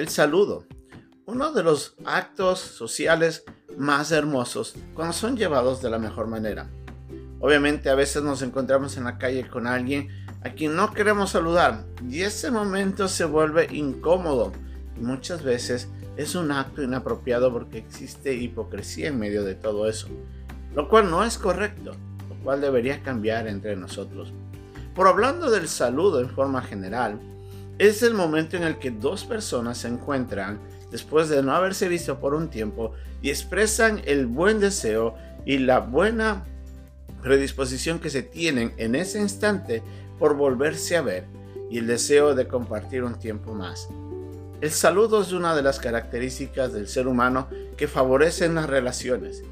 El saludo, uno de los actos sociales más hermosos cuando son llevados de la mejor manera. Obviamente a veces nos encontramos en la calle con alguien a quien no queremos saludar y ese momento se vuelve incómodo. muchas veces es un acto inapropiado porque existe hipocresía en medio de todo eso, lo cual no es correcto, lo cual debería cambiar entre nosotros. Por hablando del saludo en forma general, es el momento en el que dos personas se encuentran después de no haberse visto por un tiempo y expresan el buen deseo y la buena predisposición que se tienen en ese instante por volverse a ver y el deseo de compartir un tiempo más. El saludo es una de las características del ser humano que favorecen las relaciones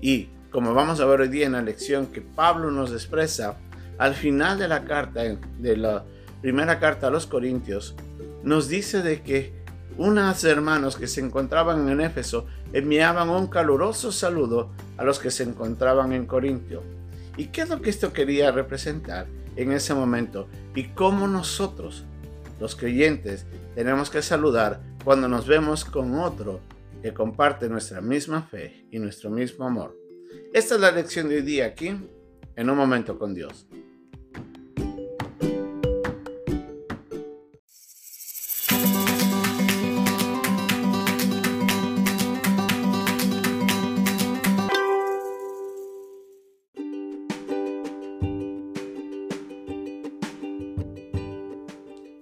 y, como vamos a ver hoy día en la lección que Pablo nos expresa, al final de la carta, de la primera carta a los Corintios, nos dice de que unos hermanos que se encontraban en Éfeso enviaban un caluroso saludo a los que se encontraban en Corintio. ¿Y qué es lo que esto quería representar en ese momento? Y cómo nosotros, los creyentes, tenemos que saludar cuando nos vemos con otro que comparte nuestra misma fe y nuestro mismo amor. Esta es la lección de hoy día aquí, en un momento con Dios.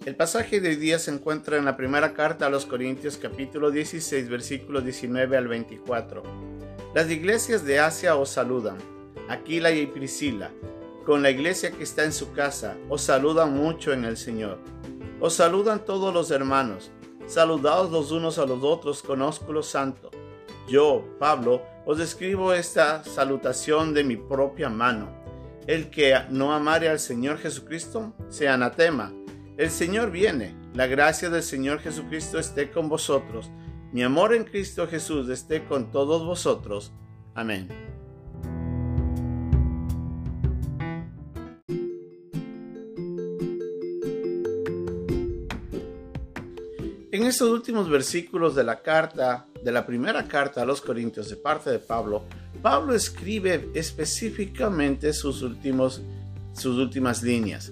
El pasaje de hoy día se encuentra en la primera carta a los Corintios capítulo 16 versículos 19 al 24. Las iglesias de Asia os saludan, Aquila y Priscila, con la iglesia que está en su casa, os saludan mucho en el Señor. Os saludan todos los hermanos, saludados los unos a los otros con ósculo santo. Yo, Pablo, os escribo esta salutación de mi propia mano. El que no amare al Señor Jesucristo, sea anatema. El Señor viene, la gracia del Señor Jesucristo esté con vosotros, mi amor en Cristo Jesús esté con todos vosotros. Amén. En estos últimos versículos de la carta, de la primera carta a los Corintios de parte de Pablo, Pablo escribe específicamente sus, últimos, sus últimas líneas.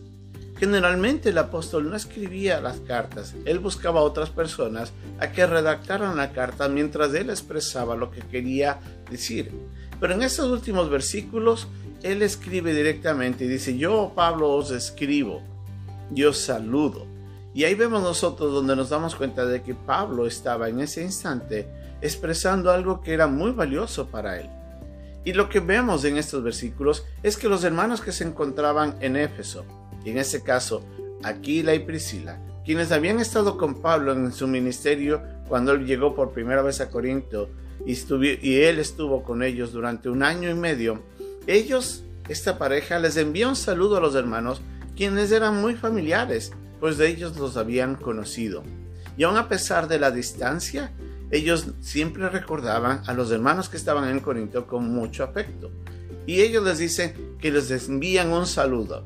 Generalmente el apóstol no escribía las cartas, él buscaba a otras personas a que redactaran la carta mientras él expresaba lo que quería decir. Pero en estos últimos versículos, él escribe directamente y dice, yo Pablo os escribo, yo saludo. Y ahí vemos nosotros donde nos damos cuenta de que Pablo estaba en ese instante expresando algo que era muy valioso para él. Y lo que vemos en estos versículos es que los hermanos que se encontraban en Éfeso, y en este caso Aquila y Priscila, quienes habían estado con Pablo en su ministerio cuando él llegó por primera vez a Corinto y, él estuvo con ellos durante un año y medio, ellos, esta pareja, les envió un saludo a los hermanos, quienes eran muy familiares, pues de ellos los habían conocido. Y aun a pesar de la distancia, ellos siempre recordaban a los hermanos que estaban en Corinto con mucho afecto. Y ellos les dicen que les envían un saludo.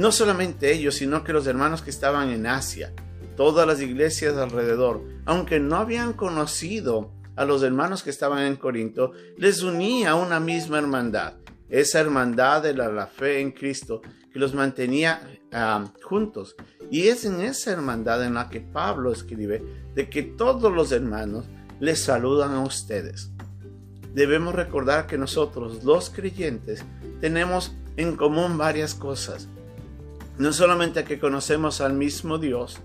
No solamente ellos, sino que los hermanos que estaban en Asia, todas las iglesias alrededor, aunque no habían conocido a los hermanos que estaban en Corinto, les unía una misma hermandad, esa hermandad de la, fe en Cristo que los mantenía ah, juntos. Y es en esa hermandad en la que Pablo escribe de que todos los hermanos les saludan a ustedes. Debemos recordar que nosotros, los creyentes, tenemos en común varias cosas. No solamente que conocemos al mismo Dios,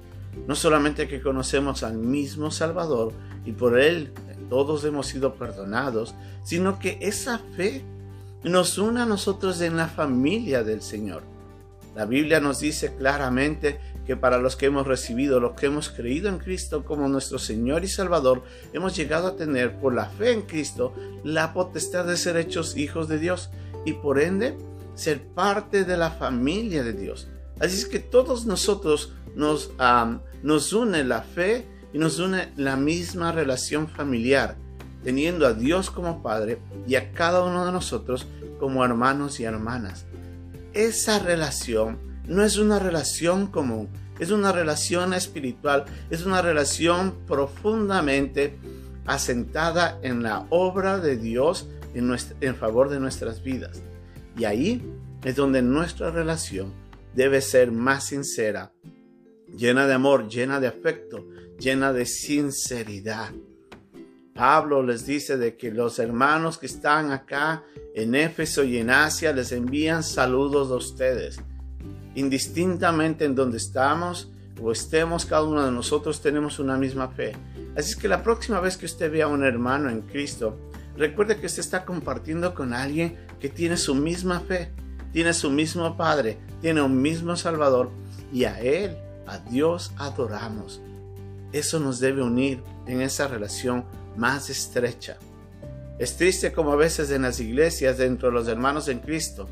no solamente que conocemos al mismo Salvador y por Él todos hemos sido perdonados, sino que esa fe nos une a nosotros en la familia del Señor. La Biblia nos dice claramente que para los que hemos recibido, los que hemos creído en Cristo como nuestro Señor y Salvador, hemos llegado a tener por la fe en Cristo la potestad de ser hechos hijos de Dios y por ende ser parte de la familia de Dios. Así es que todos nosotros nos, nos une la fe y nos une la misma relación familiar, teniendo a Dios como Padre y a cada uno de nosotros como hermanos y hermanas. Esa relación no es una relación común, Es una relación espiritual, es una relación profundamente asentada en la obra de Dios en, en favor de nuestras vidas. Y ahí es donde nuestra relación debe ser más sincera, llena de amor, llena de afecto, llena de sinceridad. Pablo les dice de que los hermanos que están acá en Éfeso y en Asia les envían saludos a ustedes. Indistintamente en donde estamos o estemos, cada uno de nosotros tenemos una misma fe. Así es que la próxima vez que usted vea a un hermano en Cristo, recuerde que usted está compartiendo con alguien que tiene su misma fe, tiene su mismo Padre, tiene un mismo Salvador y a Él, a Dios adoramos. Eso nos debe unir en esa relación más estrecha. Es triste como a veces en las iglesias, dentro de los hermanos en Cristo,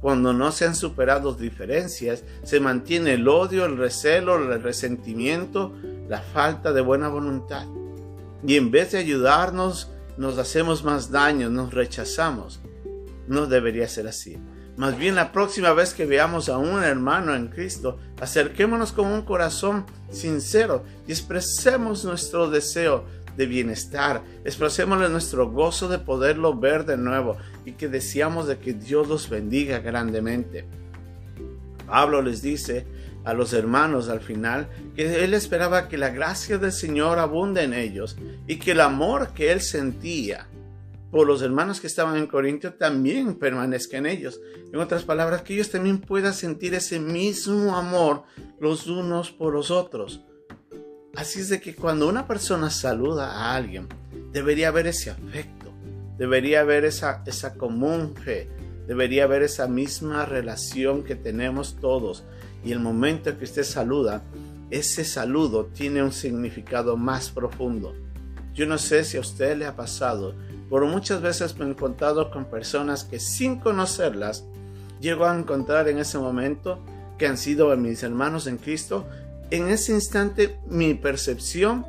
cuando no se han superado diferencias, se mantiene el odio, el recelo, el resentimiento, la falta de buena voluntad. Y en vez de ayudarnos, nos hacemos más daño, nos rechazamos. No debería ser así. Más bien la próxima vez que veamos a un hermano en Cristo, acerquémonos con un corazón sincero y expresemos nuestro deseo de bienestar. Expresémosle nuestro gozo de poderlo ver de nuevo y que deseamos de que Dios los bendiga grandemente. Pablo les dice a los hermanos al final que él esperaba que la gracia del Señor abunde en ellos y que el amor que él sentía por los hermanos que estaban en Corintio también permanezca en ellos. En otras palabras, que ellos también puedan sentir ese mismo amor los unos por los otros. Así es de que cuando una persona saluda a alguien, debería haber ese afecto, debería haber esa, esa común fe, debería haber esa misma relación que tenemos todos. Y el momento que usted saluda, ese saludo tiene un significado más profundo. Yo no sé si a usted le ha pasado, pero muchas veces me he encontrado con personas que sin conocerlas, llego a encontrar en ese momento que han sido mis hermanos en Cristo, en ese instante mi percepción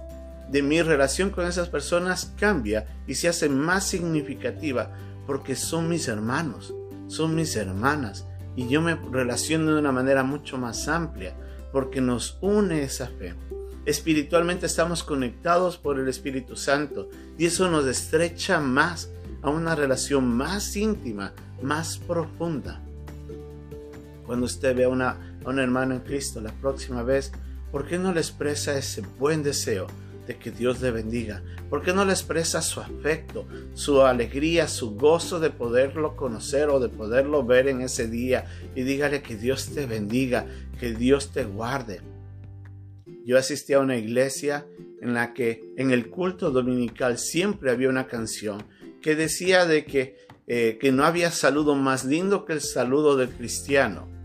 de mi relación con esas personas cambia y se hace más significativa porque son mis hermanos, son mis hermanas y yo me relaciono de una manera mucho más amplia porque nos une esa fe. Espiritualmente estamos conectados por el Espíritu Santo y eso nos estrecha más a una relación más íntima, más profunda. Cuando usted ve a, una, a un hermano en Cristo la próxima vez, ¿por qué no le expresa ese buen deseo de que Dios le bendiga? ¿Por qué no le expresa su afecto, su alegría, su gozo de poderlo conocer o de poderlo ver en ese día? Y dígale que Dios te bendiga, que Dios te guarde. Yo asistí a una iglesia en la que en el culto dominical siempre había una canción que decía de que, eh, que no había saludo más lindo que el saludo del cristiano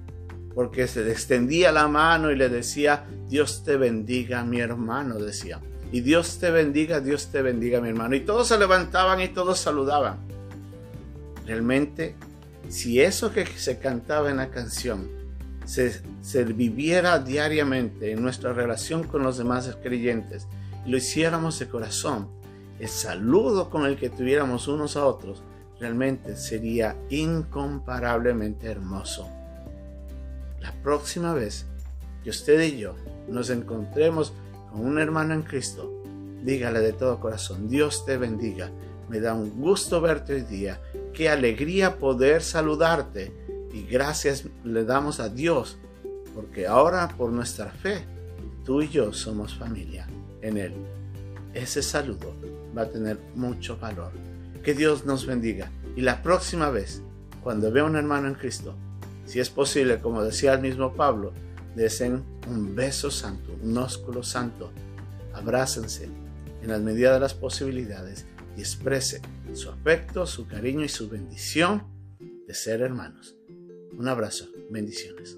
porque se extendía la mano y le decía, Dios te bendiga, mi hermano, decía. Y Dios te bendiga, Dios te bendiga, mi hermano. Y todos se levantaban y todos saludaban. Realmente, si eso que se cantaba en la canción se, viviera diariamente en nuestra relación con los demás creyentes y lo hiciéramos de corazón, el saludo con el que tuviéramos unos a otros realmente sería incomparablemente hermoso la próxima vez que usted y yo nos encontremos con un hermano en Cristo, dígale de todo corazón, Dios te bendiga. Me da un gusto verte hoy día. Qué alegría poder saludarte. Y gracias le damos a Dios, porque ahora por nuestra fe, tú y yo somos familia en Él. Ese saludo va a tener mucho valor. Que Dios nos bendiga. Y la próxima vez, cuando vea a un hermano en Cristo, si es posible, como decía el mismo Pablo, desen un beso santo, un ósculo santo. Abrácense en la medida de las posibilidades y exprese su afecto, su cariño y su bendición de ser hermanos. Un abrazo, bendiciones.